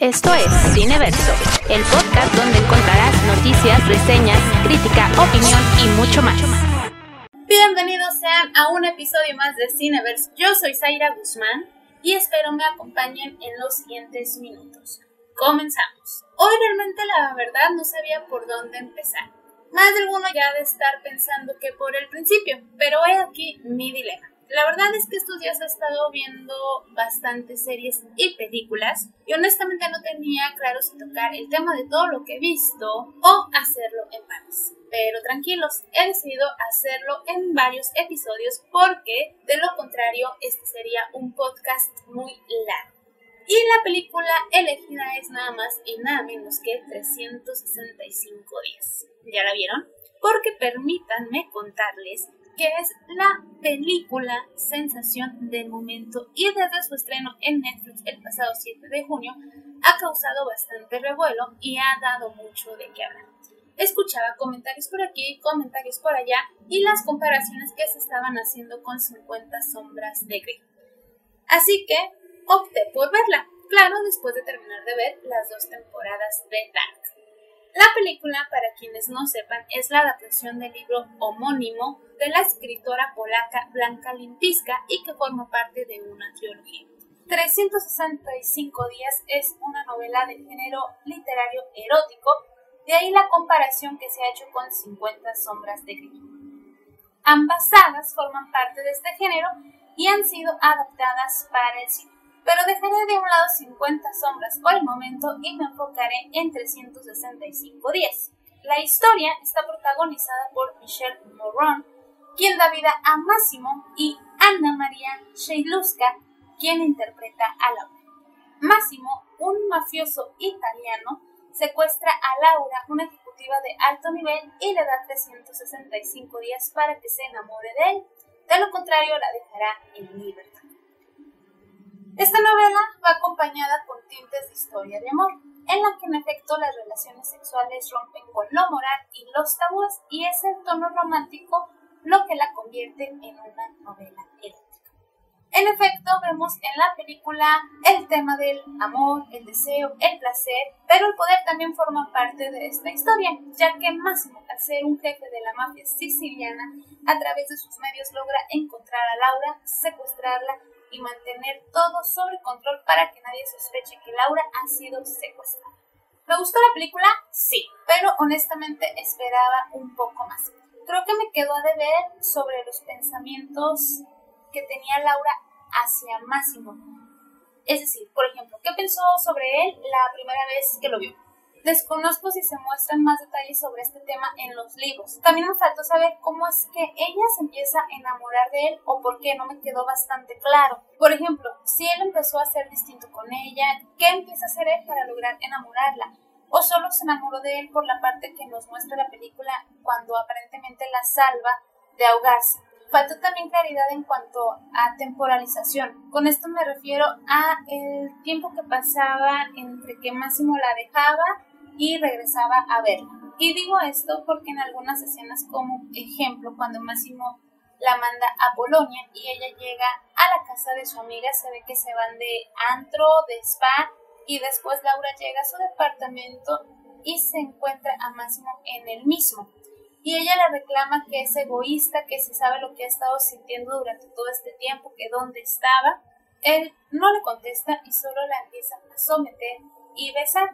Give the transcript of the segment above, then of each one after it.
Esto es Cineverso, el podcast donde encontrarás noticias, reseñas, crítica, opinión y mucho más. Bienvenidos sean a un episodio más de Cineverso. Yo soy Zaira Guzmán y espero me acompañen en los siguientes minutos. Comenzamos. Hoy realmente la verdad no sabía por dónde empezar. Más de alguno ya de estar pensando que por el principio, pero he aquí mi dilema. La verdad es que estos días he estado viendo bastantes series y películas y honestamente no tenía claro si tocar el tema de todo lo que he visto o hacerlo en partes. Pero tranquilos, he decidido hacerlo en varios episodios porque de lo contrario este sería un podcast muy largo. Y la película elegida es nada más y nada menos que 365 días. ¿Ya la vieron? Porque permítanme contarles que es la película sensación del momento y desde su estreno en Netflix el pasado 7 de junio ha causado bastante revuelo y ha dado mucho de qué hablar. Escuchaba comentarios por aquí, comentarios por allá y las comparaciones que se estaban haciendo con 50 sombras de Grey. Así que opté por verla, claro, después de terminar de ver las dos temporadas de Dark. La película, para quienes no sepan, es la adaptación del libro homónimo de la escritora polaca Blanca Limpiska y que forma parte de una trilogía. 365 días es una novela de género literario erótico, de ahí la comparación que se ha hecho con 50 sombras de Grey. Ambas sagas forman parte de este género y han sido adaptadas para el cine. Pero dejaré de un lado 50 sombras por el momento y me enfocaré en 365 días. La historia está protagonizada por Michelle Moron, quien da vida a Máximo, y Anna María Sheiluska, quien interpreta a Laura. Máximo, un mafioso italiano, secuestra a Laura, una ejecutiva de alto nivel, y le da 365 días para que se enamore de él. De lo contrario, la dejará en libertad. Esta novela va acompañada con tintes de historia de amor, en la que en efecto las relaciones sexuales rompen con lo moral y los tabúes y es el tono romántico lo que la convierte en una novela erótica. En efecto, vemos en la película el tema del amor, el deseo, el placer, pero el poder también forma parte de esta historia, ya que Máximo, al ser un jefe de la mafia siciliana, a través de sus medios logra encontrar a Laura, secuestrarla y mantener todo sobre control para que nadie sospeche que Laura ha sido secuestrada. ¿Me gustó la película? Sí, pero honestamente esperaba un poco más. Creo que me quedó a deber sobre los pensamientos que tenía Laura hacia Máximo. Es decir, por ejemplo, ¿qué pensó sobre él la primera vez que lo vio? Desconozco si se muestran más detalles sobre este tema en los libros. También me faltó saber cómo es que ella se empieza a enamorar de él o por qué no me quedó bastante claro. Por ejemplo, si él empezó a ser distinto con ella, ¿qué empieza a hacer él para lograr enamorarla? ¿O solo se enamoró de él por la parte que nos muestra la película cuando aparentemente la salva de ahogarse? Faltó también claridad en cuanto a temporalización. Con esto me refiero a el tiempo que pasaba entre que Máximo la dejaba y regresaba a verla. Y digo esto porque en algunas escenas, como ejemplo, cuando Máximo la manda a Polonia y ella llega a la casa de su amiga, se ve que se van de antro, de spa y después Laura llega a su departamento y se encuentra a Máximo en el mismo. Y ella le reclama que es egoísta, que se sabe lo que ha estado sintiendo durante todo este tiempo, que dónde estaba. Él no le contesta y solo la empieza a someter y besar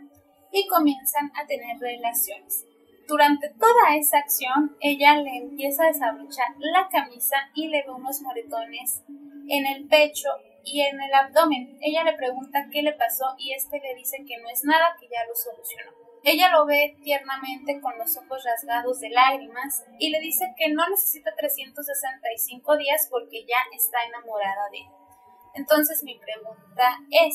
y comienzan a tener relaciones. Durante toda esa acción, ella le empieza a desabrochar la camisa y le ve unos moretones en el pecho y en el abdomen. Ella le pregunta qué le pasó y este le dice que no es nada, que ya lo solucionó. Ella lo ve tiernamente con los ojos rasgados de lágrimas y le dice que no necesita 365 días porque ya está enamorada de él. Entonces mi pregunta es,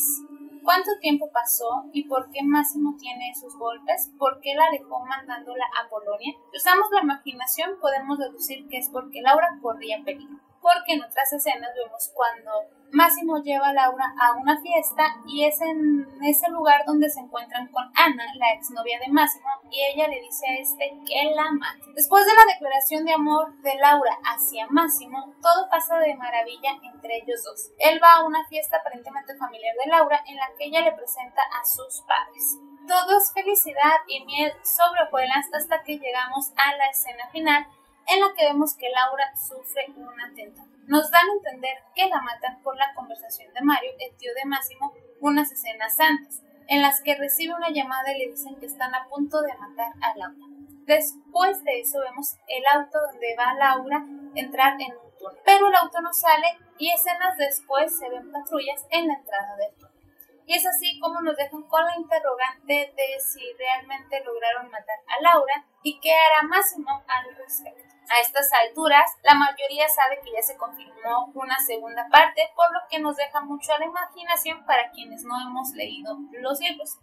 ¿Cuánto tiempo pasó y por qué Máximo tiene esos golpes? ¿Por qué la dejó mandándola a Polonia? Si usamos la imaginación, podemos deducir que es porque Laura corría peligro. Porque en otras escenas vemos cuando Máximo lleva a Laura a una fiesta y es en ese lugar donde se encuentran con Ana, la exnovia de Máximo, y ella le dice a este que la mate. Después de la declaración de amor de Laura hacia Máximo, todo pasa de maravilla entre ellos dos. Él va a una fiesta aparentemente familiar de Laura en la que ella le presenta a sus padres. Todo es felicidad y miel sobre hojuelas hasta que llegamos a la escena final en la que vemos que Laura sufre un atentado. Nos dan a entender que la matan por la conversación de Mario, el tío de Máximo, unas escenas antes, en las que recibe una llamada y le dicen que están a punto de matar a Laura. Después de eso vemos el auto donde va Laura entrar en un túnel, pero el auto no sale y escenas después se ven patrullas en la entrada del túnel. Y es así como nos dejan con la interrogante de si realmente lograron matar a Laura y qué hará Máximo al respecto. A estas alturas, la mayoría sabe que ya se confirmó una segunda parte, por lo que nos deja mucho a la imaginación para quienes no hemos leído los libros.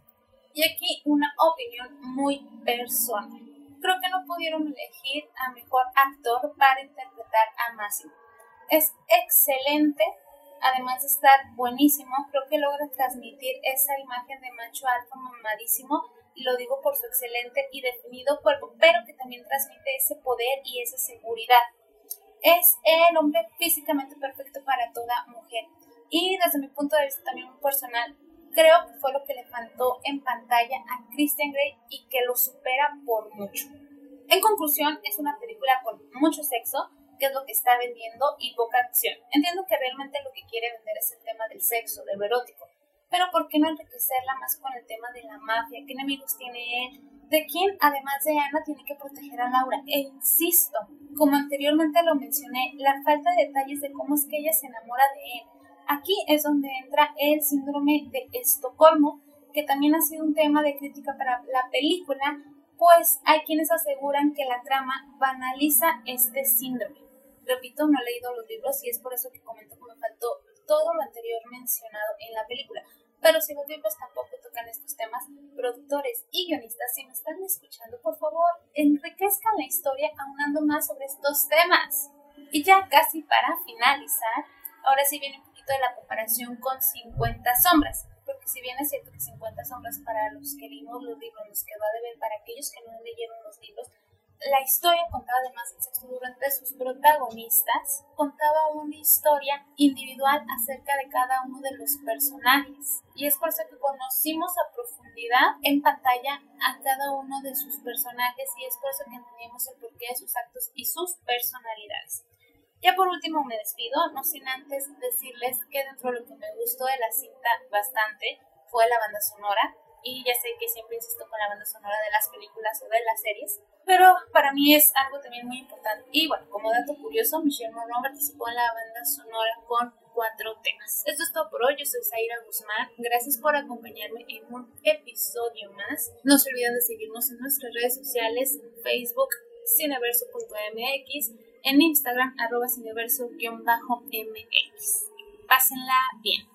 Y aquí una opinión muy personal. Creo que no pudieron elegir a mejor actor para interpretar a Máximo. Es excelente, además de estar buenísimo, creo que logra transmitir esa imagen de macho alto mamadísimo lo digo por su excelente y definido cuerpo, pero que también transmite ese poder y esa seguridad. Es el hombre físicamente perfecto para toda mujer. Y desde mi punto de vista también muy personal, creo que fue lo que le faltó en pantalla a Christian Grey y que lo supera por mucho. En conclusión, es una película con mucho sexo, que es lo que está vendiendo, y poca acción. Entiendo que realmente lo que quiere vender es el tema del sexo, de lo erótico, pero ¿por qué no enriquecerla más con el tema de la mafia? ¿Qué enemigos tiene él? De quién, además de Ana, tiene que proteger a Laura. E insisto, como anteriormente lo mencioné, la falta de detalles de cómo es que ella se enamora de él. Aquí es donde entra el síndrome de Estocolmo, que también ha sido un tema de crítica para la película, pues hay quienes aseguran que la trama banaliza este síndrome. Repito, no he leído los libros y es por eso que comento que me faltó todo lo anterior mencionado en la película. Pero si los libros tampoco tocan estos temas, productores y guionistas, si me están escuchando, por favor, enriquezcan la historia aunando más sobre estos temas. Y ya casi para finalizar, ahora sí viene un poquito de la comparación con 50 sombras. Porque si bien es cierto que 50 sombras para los que leímos los libros nos quedó a deber, para aquellos que no leyeron los libros, la historia contaba además del sexo durante sus protagonistas, contaba una historia individual acerca de cada uno de los personajes. Y es por eso que conocimos a profundidad en pantalla a cada uno de sus personajes y es por eso que entendimos el porqué de sus actos y sus personalidades. Ya por último me despido, no sin antes decirles que dentro de lo que me gustó de la cinta bastante fue la banda sonora y ya sé que siempre insisto con la banda sonora de las películas o de las series, pero para mí es algo también muy importante. Y bueno, como dato curioso, Michelle Monroe participó en la banda sonora con cuatro temas. Esto es todo por hoy, yo soy Zaira Guzmán, gracias por acompañarme en un episodio más. No se olviden de seguirnos en nuestras redes sociales, Facebook, cineverso.mx, en Instagram, arroba cineverso-mx. Pásenla bien.